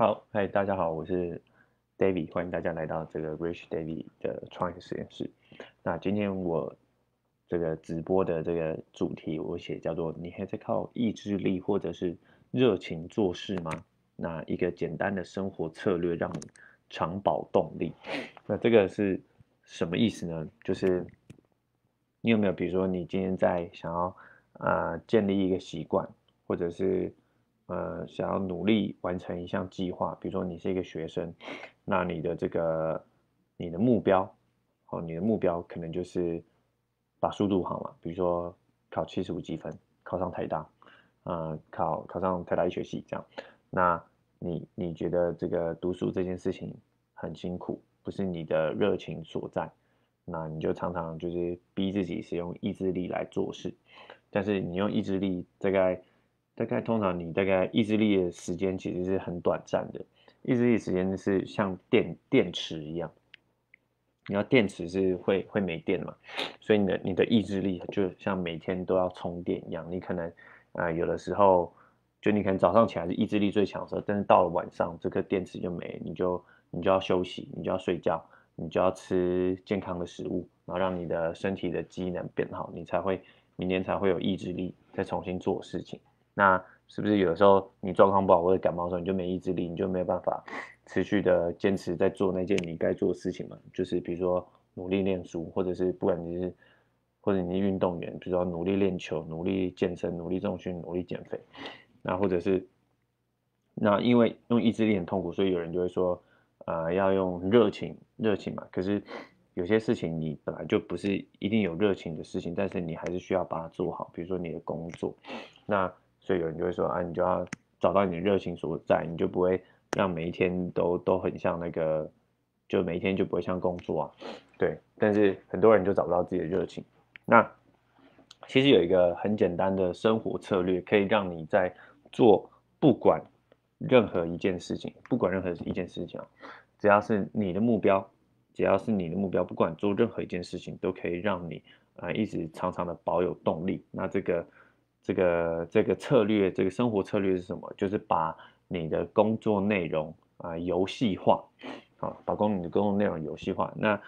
好，嗨，大家好，我是 David，欢迎大家来到这个 Rich David 的创业实验室。那今天我这个直播的这个主题，我写叫做“你还在靠意志力或者是热情做事吗？”那一个简单的生活策略，让你长保动力。那这个是什么意思呢？就是你有没有，比如说你今天在想要呃建立一个习惯，或者是呃，想要努力完成一项计划，比如说你是一个学生，那你的这个你的目标，哦，你的目标可能就是把书读好嘛，比如说考七十五积分，考上台大，呃，考考上台大医学系这样。那你你觉得这个读书这件事情很辛苦，不是你的热情所在，那你就常常就是逼自己使用意志力来做事，但是你用意志力大概。大概通常你大概意志力的时间其实是很短暂的，意志力时间是像电电池一样，你要电池是会会没电嘛，所以你的你的意志力就像每天都要充电一样，你可能啊有的时候就你可能早上起来是意志力最强的时候，但是到了晚上这颗电池就没，你就你就要休息，你就要睡觉，你就要吃健康的食物，然后让你的身体的机能变好，你才会明天才会有意志力再重新做事情。那是不是有的时候你状况不好或者感冒的时候你就没意志力，你就没有办法持续的坚持在做那件你该做的事情嘛？就是比如说努力念书，或者是不管你是或者你是运动员，比如说努力练球、努力健身、努力重训、努力减肥，那或者是那因为用意志力很痛苦，所以有人就会说，呃，要用热情，热情嘛。可是有些事情你本来就不是一定有热情的事情，但是你还是需要把它做好，比如说你的工作，那。所以有人就会说啊，你就要找到你的热情所在，你就不会让每一天都都很像那个，就每一天就不会像工作啊。对，但是很多人就找不到自己的热情。那其实有一个很简单的生活策略，可以让你在做不管任何一件事情，不管任何一件事情啊，只要是你的目标，只要是你的目标，不管做任何一件事情，都可以让你啊一直常常的保有动力。那这个。这个这个策略，这个生活策略是什么？就是把你的工作内容啊游戏化，啊，把工你的工作内容游戏化。那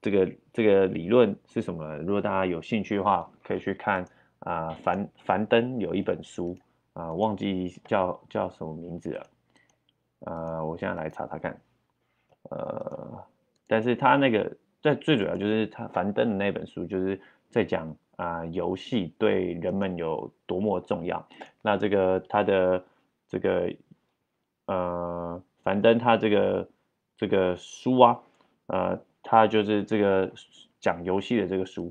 这个这个理论是什么？如果大家有兴趣的话，可以去看啊，樊樊登有一本书啊，忘记叫叫什么名字了，呃，我现在来查查看，呃，但是他那个在最主要就是他樊登的那本书，就是在讲。啊，游戏对人们有多么重要？那这个他的这个呃，樊登他这个这个书啊，呃，他就是这个讲游戏的这个书，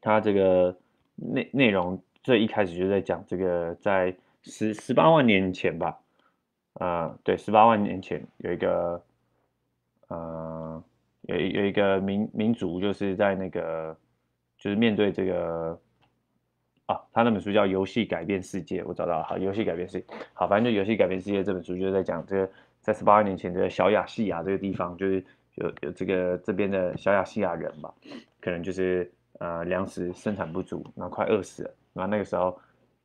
他这个内内容最一开始就在讲这个，在十十八万年前吧，啊，对，十八万年前有一个呃，有有一个民民族就是在那个。就是面对这个啊，他那本书叫《游戏改变世界》，我找到了。好，《游戏改变世界》好，反正就《游戏改变世界》这本书就是在讲这个，在十八年前的小亚细亚这个地方，就是有有这个这边的小亚细亚人吧，可能就是呃粮食生产不足，然后快饿死了。然后那个时候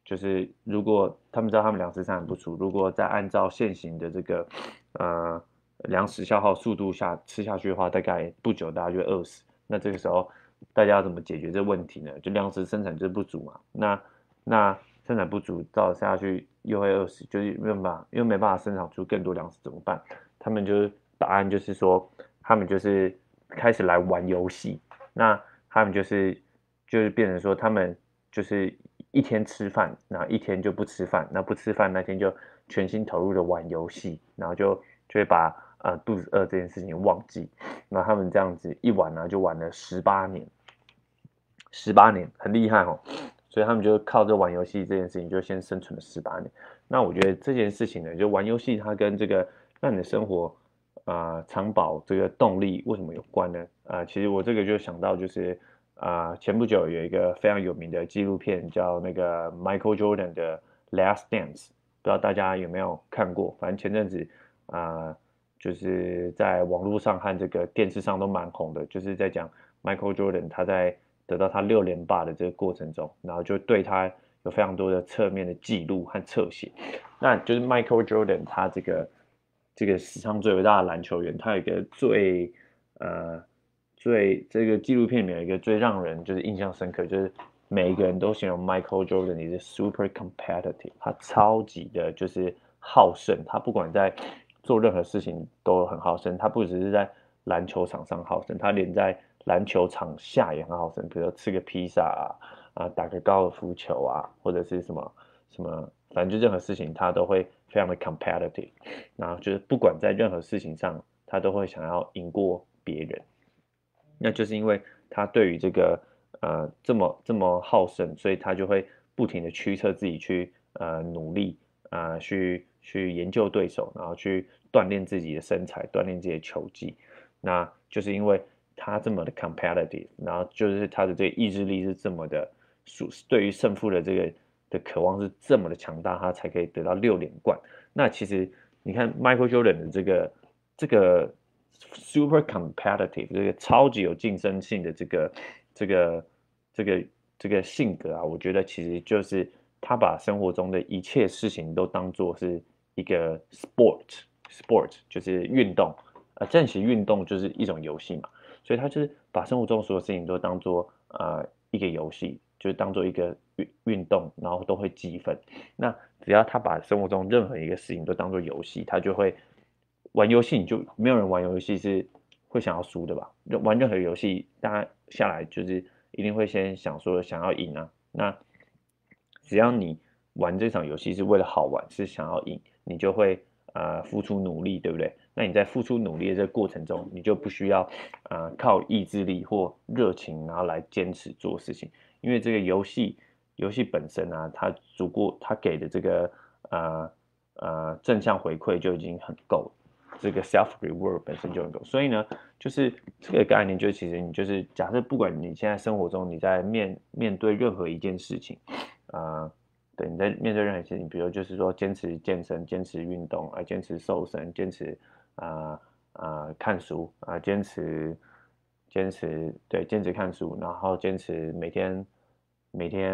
就是如果他们知道他们粮食生产不足，如果再按照现行的这个呃粮食消耗速度下吃下去的话，大概不久大家就会饿死。那这个时候。大家要怎么解决这问题呢？就粮食生产就不足嘛，那那生产不足，到下去又会饿死，就是没办法，又没办法生产出更多粮食怎么办？他们就是答案就是说，他们就是开始来玩游戏，那他们就是就是变成说，他们就是一天吃饭，然后一天就不吃饭，那不吃饭那天就全心投入的玩游戏，然后就就会把。啊，肚子饿这件事情忘记，那他们这样子一玩呢，就玩了十八年，十八年很厉害哦，所以他们就靠着玩游戏这件事情就先生存了十八年。那我觉得这件事情呢，就玩游戏它跟这个让你的生活啊长保这个动力为什么有关呢？啊，其实我这个就想到就是啊，前不久有一个非常有名的纪录片叫那个 Michael Jordan 的 Last Dance，不知道大家有没有看过？反正前阵子啊。就是在网络上和这个电视上都蛮红的，就是在讲 Michael Jordan 他在得到他六连霸的这个过程中，然后就对他有非常多的侧面的记录和侧写。那就是 Michael Jordan 他这个这个史上最伟大的篮球员，他有一个最呃最这个纪录片里面有一个最让人就是印象深刻，就是每一个人都形容 Michael Jordan 你是 super competitive，他超级的就是好胜，他不管在做任何事情都很好胜，他不只是在篮球场上好胜，他连在篮球场下也很好胜，比如吃个披萨啊啊，打个高尔夫球啊，或者是什么什么，反正就任何事情他都会。非常的 competitive，然后就是不管在任何事情上，他都会想要赢过别人。那就是因为他对于这个呃这么这么好胜，所以他就会不停的驱策自己去呃努力啊，去去研究对手，然后去锻炼自己的身材，锻炼自己的球技。那就是因为他这么的 competitive，然后就是他的这个意志力是这么的对于胜负的这个。的渴望是这么的强大，他才可以得到六连冠。那其实你看 Michael Jordan 的这个这个 super competitive 这个超级有竞争性的这个这个这个这个性格啊，我觉得其实就是他把生活中的一切事情都当做是一个 sport，sport 就是运动，呃，正其运动就是一种游戏嘛，所以他就是把生活中所有事情都当做呃一个游戏。就是当做一个运运动，然后都会积分。那只要他把生活中任何一个事情都当做游戏，他就会玩游戏。你就没有人玩游戏是会想要输的吧？玩任何游戏，大家下来就是一定会先想说想要赢啊。那只要你玩这场游戏是为了好玩，是想要赢，你就会呃付出努力，对不对？那你在付出努力的这个过程中，你就不需要呃靠意志力或热情，然后来坚持做事情。因为这个游戏，游戏本身啊，它足够，它给的这个呃呃正向回馈就已经很够了，这个 self reward 本身就很够。所以呢，就是这个概念，就其实你就是假设，不管你现在生活中你在面面对任何一件事情，啊，对，你在面对任何事情，比如就是说坚持健身、坚持运动啊、坚持瘦身、坚持啊啊看书啊、坚持。坚持对，坚持看书，然后坚持每天每天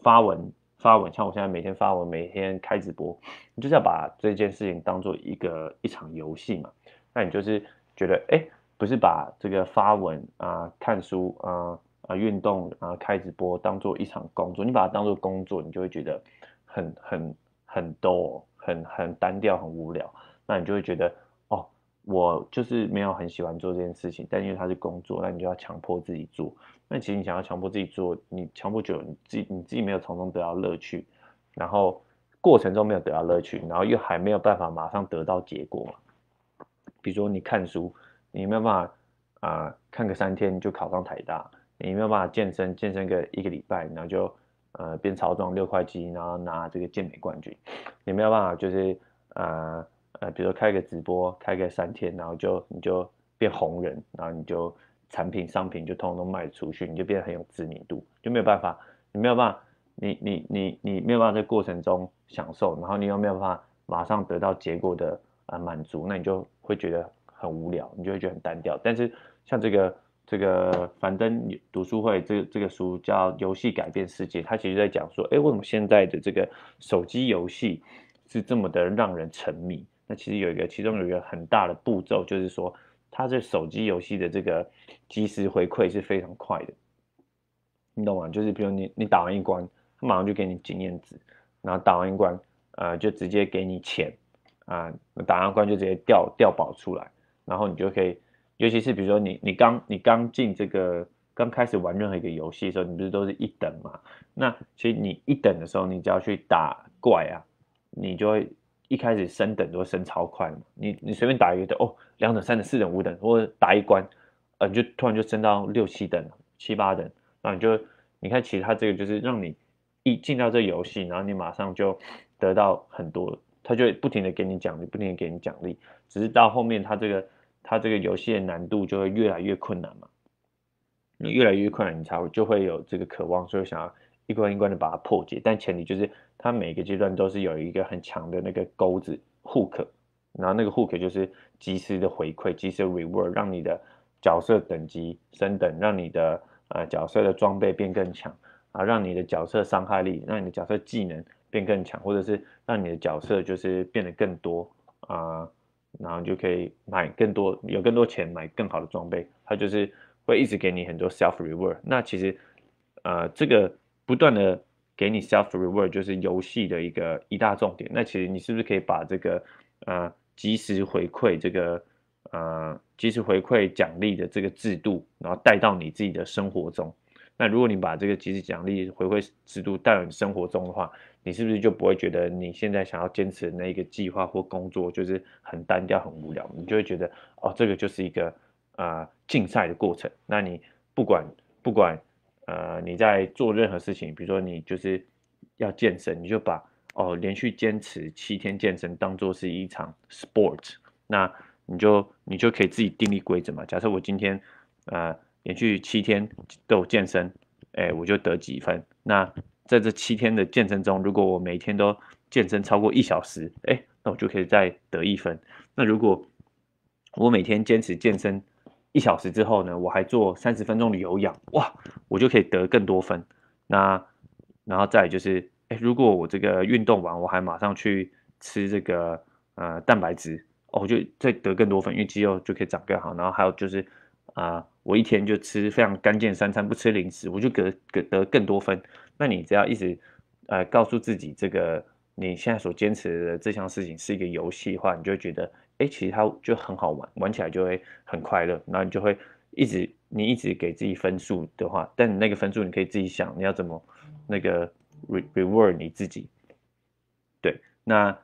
发文发文，像我现在每天发文，每天开直播，你就是要把这件事情当做一个一场游戏嘛。那你就是觉得，哎，不是把这个发文啊、看书啊、啊运动啊、开直播当做一场工作，你把它当做工作，你就会觉得很很很多，很很单调，很无聊。那你就会觉得。哦我就是没有很喜欢做这件事情，但因为它是工作，那你就要强迫自己做。那其实你想要强迫自己做，你强迫久了，你自己你自己没有从中得到乐趣，然后过程中没有得到乐趣，然后又还没有办法马上得到结果嘛。比如说你看书，你没有办法啊看个三天就考上台大，你没有办法健身健身个一个礼拜，然后就呃变超壮六块肌，然后拿这个健美冠军，你没有办法就是呃。呃，比如说开个直播，开个三天，然后就你就变红人，然后你就产品商品就通通卖出去，你就变得很有知名度，就没有办法，你没有办法，你你你你没有办法在过程中享受，然后你又没有办法马上得到结果的呃满足，那你就会觉得很无聊，你就会觉得很单调。但是像这个这个樊登读书会这个这个书叫《游戏改变世界》，它其实在讲说，哎，为什么现在的这个手机游戏是这么的让人沉迷？那其实有一个，其中有一个很大的步骤，就是说，它这手机游戏的这个即时回馈是非常快的，你懂吗？就是比如你你打完一关，他马上就给你经验值，然后打完一关，呃，就直接给你钱，啊，打完关就直接掉掉宝出来，然后你就可以，尤其是比如说你你刚你刚进这个刚开始玩任何一个游戏的时候，你不是都是一等嘛？那其实你一等的时候，你只要去打怪啊，你就会。一开始升等都升超快嘛，你你随便打一个等哦，两等、三等、四等、五等，或者打一关，呃，你就突然就升到六七等、七八等，那你就你看，其实它这个就是让你一进到这游戏，然后你马上就得到很多，它就会不停的给你奖励，不停的给你奖励，只是到后面它这个它这个游戏的难度就会越来越困难嘛，你越来越困难，你才会就会有这个渴望，所以想要一关一关的把它破解，但前提就是。它每个阶段都是有一个很强的那个钩子 hook，然后那个 hook 就是及时的回馈，及时的 reward，让你的角色等级升等，让你的呃角色的装备变更强啊，让你的角色伤害力，让你的角色技能变更强，或者是让你的角色就是变得更多啊，然后就可以买更多，有更多钱买更好的装备。它就是会一直给你很多 self reward。那其实，呃，这个不断的给你 self reward 就是游戏的一个一大重点。那其实你是不是可以把这个呃及时回馈这个呃及时回馈奖励的这个制度，然后带到你自己的生活中？那如果你把这个即时奖励回馈制度带到你生活中的话，你是不是就不会觉得你现在想要坚持的那一个计划或工作就是很单调、很无聊？你就会觉得哦，这个就是一个啊竞赛的过程。那你不管不管呃你在做任何事情，比如说你就是要健身，你就把哦连续坚持七天健身当做是一场 sport，那你就你就可以自己定立规则嘛。假设我今天啊。连续七天都有健身，哎，我就得几分。那在这七天的健身中，如果我每天都健身超过一小时，哎，那我就可以再得一分。那如果我每天坚持健身一小时之后呢，我还做三十分钟的有氧，哇，我就可以得更多分。那然后再就是，哎，如果我这个运动完，我还马上去吃这个呃蛋白质，哦，我就再得更多分，因为肌肉就可以长更好。然后还有就是啊。我一天就吃非常干净三餐，不吃零食，我就得得得更多分。那你只要一直，呃，告诉自己这个你现在所坚持的这项事情是一个游戏的话，你就会觉得，哎，其实它就很好玩，玩起来就会很快乐。然后你就会一直，你一直给自己分数的话，但你那个分数你可以自己想，你要怎么那个 re reward 你自己。对，那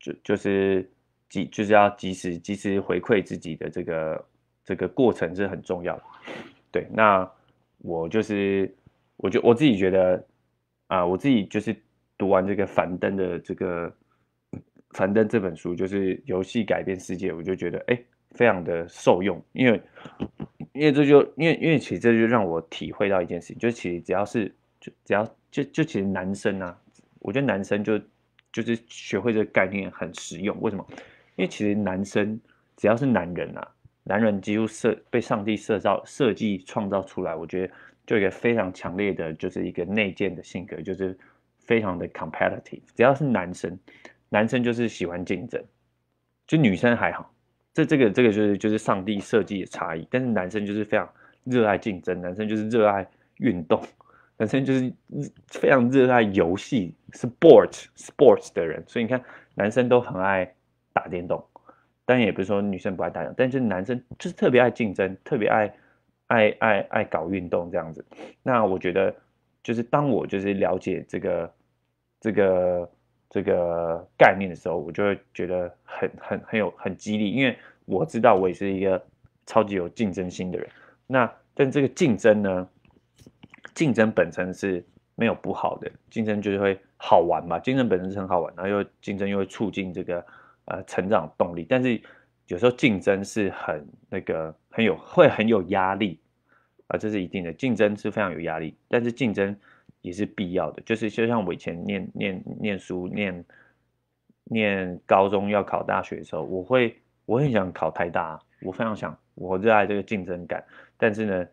就就是及就是要及时及时回馈自己的这个。这个过程是很重要的，对。那我就是，我就我自己觉得，啊，我自己就是读完这个樊登的这个樊登这本书，就是游戏改变世界，我就觉得哎，非常的受用。因为，因为这就因为因为其实这就让我体会到一件事情，就其实只要是就只要就就其实男生啊，我觉得男生就就是学会这个概念很实用。为什么？因为其实男生只要是男人啊。男人几乎设被上帝设造设计创造出来，我觉得就一个非常强烈的，就是一个内建的性格，就是非常的 competitive。只要是男生，男生就是喜欢竞争，就女生还好。这这个这个就是就是上帝设计的差异。但是男生就是非常热爱竞争，男生就是热爱运动，男生就是非常热爱游戏 sport sports 的人。所以你看，男生都很爱打电动。当然也不是说女生不爱打仗，但是男生就是特别爱竞争，特别爱爱爱爱搞运动这样子。那我觉得，就是当我就是了解这个这个这个概念的时候，我就会觉得很很很有很激励，因为我知道我也是一个超级有竞争心的人。那但这个竞争呢，竞争本身是没有不好的，竞争就是会好玩嘛，竞争本身是很好玩，然后又竞争又会促进这个。呃，成长动力，但是有时候竞争是很那个很有会很有压力啊，这是一定的，竞争是非常有压力，但是竞争也是必要的。就是就像我以前念念念书念念高中要考大学的时候，我会我很想考台大，我非常想，我热爱这个竞争感，但是呢，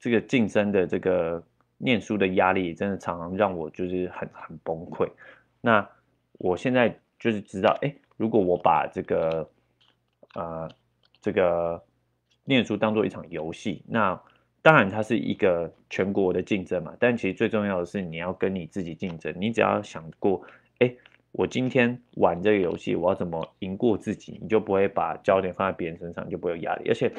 这个竞争的这个念书的压力真的常常让我就是很很崩溃。那我现在就是知道，哎。如果我把这个，呃，这个念书当做一场游戏，那当然它是一个全国的竞争嘛。但其实最重要的是你要跟你自己竞争。你只要想过，哎，我今天玩这个游戏，我要怎么赢过自己，你就不会把焦点放在别人身上，就不会有压力。而且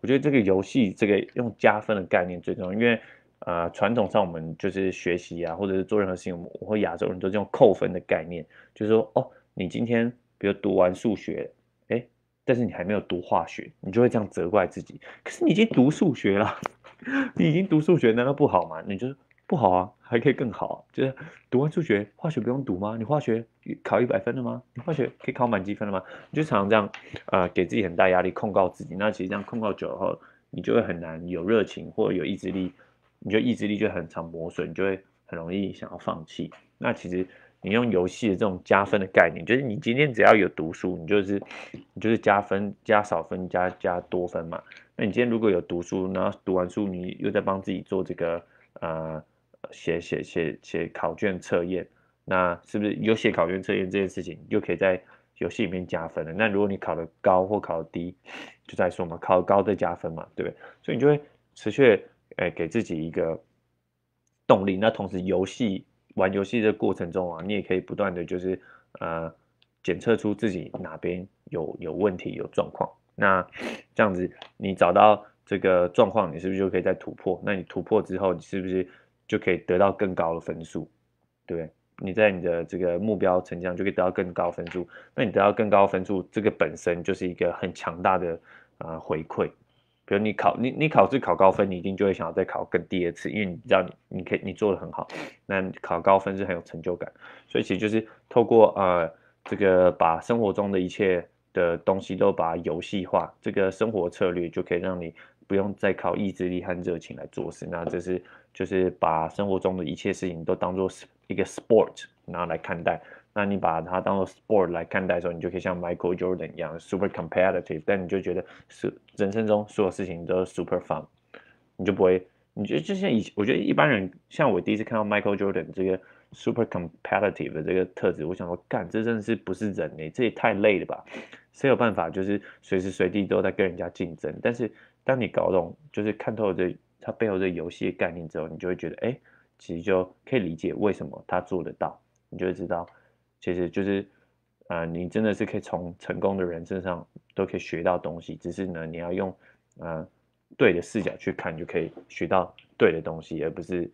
我觉得这个游戏这个用加分的概念最重要，因为呃，传统上我们就是学习啊，或者是做任何事情，我或亚洲人都是用扣分的概念，就是说，哦，你今天。比如读完数学，哎，但是你还没有读化学，你就会这样责怪自己。可是你已经读数学了，你已经读数学，难道不好吗？你就不好啊，还可以更好。就是读完数学，化学不用读吗？你化学考一百分了吗？你化学可以考满积分了吗？你就常常这样，呃，给自己很大压力，控告自己。那其实这样控告久了后，你就会很难有热情或者有意志力，你就意志力就很常磨损，你就会很容易想要放弃。那其实。你用游戏的这种加分的概念，就是你今天只要有读书，你就是你就是加分加少分加加多分嘛。那你今天如果有读书，然后读完书，你又在帮自己做这个呃写写写写考卷测验，那是不是有写考卷测验这件事情，就可以在游戏里面加分了。那如果你考的高或考的低，就在说嘛，考高再加分嘛，对不对？所以你就会持续诶给自己一个动力。那同时游戏玩游戏的过程中啊，你也可以不断的就是呃检测出自己哪边有有问题有状况。那这样子你找到这个状况，你是不是就可以再突破？那你突破之后，你是不是就可以得到更高的分数？对不对？你在你的这个目标成长就可以得到更高分数。那你得到更高分数，这个本身就是一个很强大的啊回馈。比如你考你你考试考高分，你一定就会想要再考更第二次，因为你知道你你可以你做的很好。那考高分是很有成就感，所以其实就是透过呃这个把生活中的一切的东西都把它游戏化，这个生活策略就可以让你不用再靠意志力和热情来做事。那这是就是把生活中的一切事情都当做一个 sport，然后来看待。那你把它当做 sport 来看待的时候，你就可以像 Michael Jordan 一样 super competitive，但你就觉得是人生中所有事情都 super fun，你就不会，你觉得就像以我觉得一般人，像我第一次看到 Michael Jordan 这个 super competitive 的这个特质，我想说，干，这真的是不是人呢？这也太累了吧？谁有办法就是随时随地都在跟人家竞争？但是当你搞懂，就是看透这他背后这游戏的概念之后，你就会觉得，哎。其实就可以理解为什么他做得到，你就会知道，其实就是，呃，你真的是可以从成功的人身上都可以学到东西，只是呢，你要用，呃，对的视角去看，就可以学到对的东西，而不是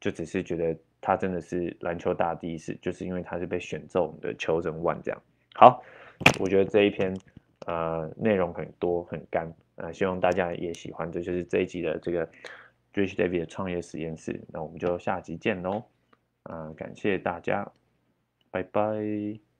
就只是觉得他真的是篮球大第一是，就是因为他是被选中的求人 one 这样。好，我觉得这一篇呃内容很多很干，呃，希望大家也喜欢，这就是这一集的这个。Rich David 的创业实验室，那我们就下集见喽！啊，感谢大家，拜拜。